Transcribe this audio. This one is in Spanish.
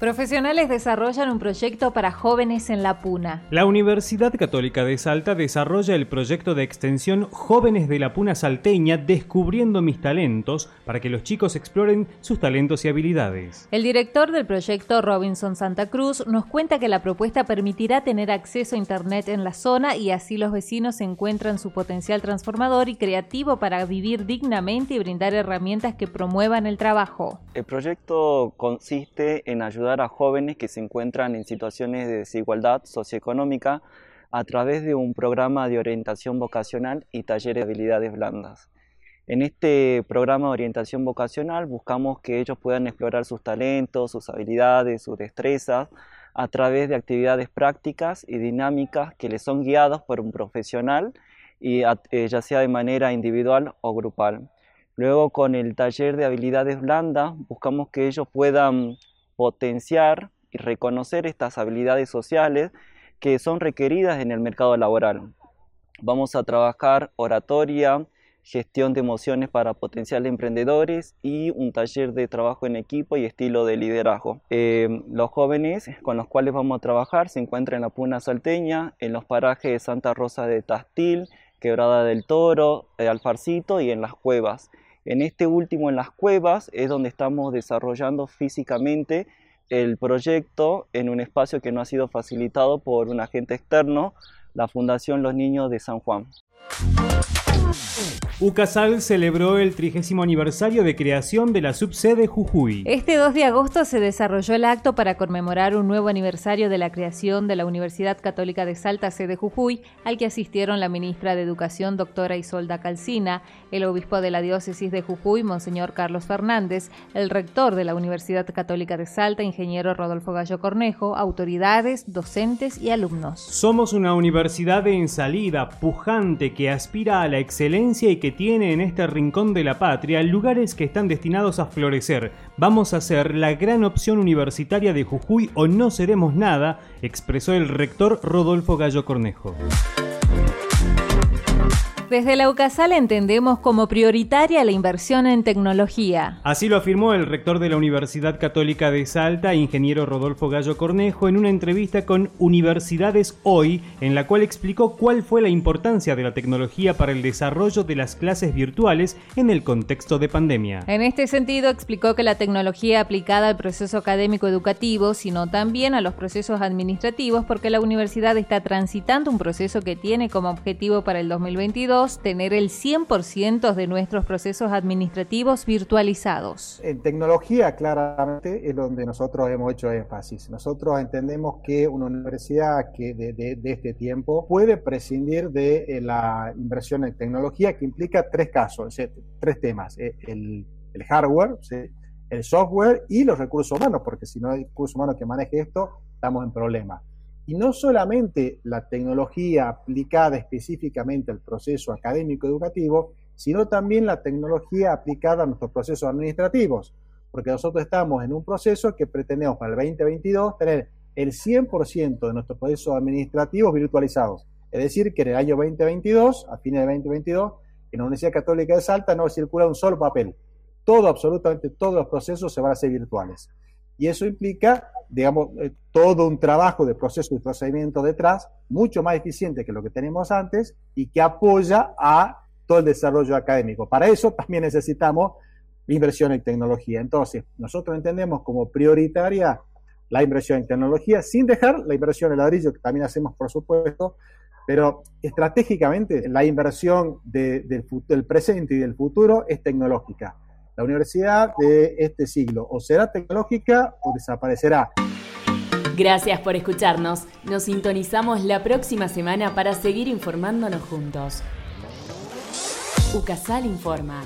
Profesionales desarrollan un proyecto para jóvenes en la Puna. La Universidad Católica de Salta desarrolla el proyecto de extensión Jóvenes de la Puna Salteña Descubriendo mis talentos para que los chicos exploren sus talentos y habilidades. El director del proyecto, Robinson Santa Cruz, nos cuenta que la propuesta permitirá tener acceso a Internet en la zona y así los vecinos encuentran su potencial transformador y creativo para vivir dignamente y brindar herramientas que promuevan el trabajo. El proyecto consiste en ayudar a jóvenes que se encuentran en situaciones de desigualdad socioeconómica a través de un programa de orientación vocacional y talleres de habilidades blandas. En este programa de orientación vocacional buscamos que ellos puedan explorar sus talentos, sus habilidades, sus destrezas a través de actividades prácticas y dinámicas que les son guiadas por un profesional, y, eh, ya sea de manera individual o grupal. Luego con el taller de habilidades blandas buscamos que ellos puedan potenciar y reconocer estas habilidades sociales que son requeridas en el mercado laboral. Vamos a trabajar oratoria, gestión de emociones para potenciales emprendedores y un taller de trabajo en equipo y estilo de liderazgo. Eh, los jóvenes con los cuales vamos a trabajar se encuentran en la Puna Salteña, en los parajes de Santa Rosa de Tastil, Quebrada del Toro, de Alfarcito y en las cuevas. En este último, en las cuevas, es donde estamos desarrollando físicamente el proyecto en un espacio que no ha sido facilitado por un agente externo, la Fundación Los Niños de San Juan. UCASAL celebró el trigésimo aniversario de creación de la subsede Jujuy. Este 2 de agosto se desarrolló el acto para conmemorar un nuevo aniversario de la creación de la Universidad Católica de Salta, sede Jujuy, al que asistieron la ministra de Educación, doctora Isolda Calcina, el obispo de la diócesis de Jujuy, Monseñor Carlos Fernández, el rector de la Universidad Católica de Salta, ingeniero Rodolfo Gallo Cornejo, autoridades, docentes y alumnos. Somos una universidad en salida, pujante, que aspira a la excelencia y que tiene en este rincón de la patria lugares que están destinados a florecer. Vamos a ser la gran opción universitaria de Jujuy o no seremos nada, expresó el rector Rodolfo Gallo Cornejo. Desde la UCASAL entendemos como prioritaria la inversión en tecnología. Así lo afirmó el rector de la Universidad Católica de Salta, ingeniero Rodolfo Gallo Cornejo, en una entrevista con Universidades Hoy, en la cual explicó cuál fue la importancia de la tecnología para el desarrollo de las clases virtuales en el contexto de pandemia. En este sentido, explicó que la tecnología aplicada al proceso académico educativo, sino también a los procesos administrativos, porque la universidad está transitando un proceso que tiene como objetivo para el 2022 tener el 100% de nuestros procesos administrativos virtualizados. En tecnología, claramente, es donde nosotros hemos hecho énfasis. Nosotros entendemos que una universidad que de, este tiempo puede prescindir de eh, la inversión en tecnología, que implica tres casos, tres temas. Eh, el, hardware, el software y los recursos humanos, porque si no hay recursos humanos que maneje esto, estamos en problemas. Y no solamente la tecnología aplicada específicamente al proceso académico educativo, sino también la tecnología aplicada a nuestros procesos administrativos, porque nosotros estamos en un proceso que pretendemos para el 2022 tener el 100% de nuestros procesos administrativos virtualizados. Es decir, que en el año 2022, a fines de 2022, en la Universidad Católica de Salta no circula un solo papel. Todo, absolutamente todos los procesos se van a hacer virtuales. Y eso implica digamos, eh, todo un trabajo de proceso y procedimiento detrás, mucho más eficiente que lo que tenemos antes y que apoya a todo el desarrollo académico. Para eso también necesitamos inversión en tecnología. Entonces, nosotros entendemos como prioritaria la inversión en tecnología, sin dejar la inversión en ladrillo, que también hacemos, por supuesto, pero estratégicamente la inversión del presente y del futuro es tecnológica. La universidad de este siglo o será tecnológica o desaparecerá. Gracias por escucharnos. Nos sintonizamos la próxima semana para seguir informándonos juntos. UCASAL informa.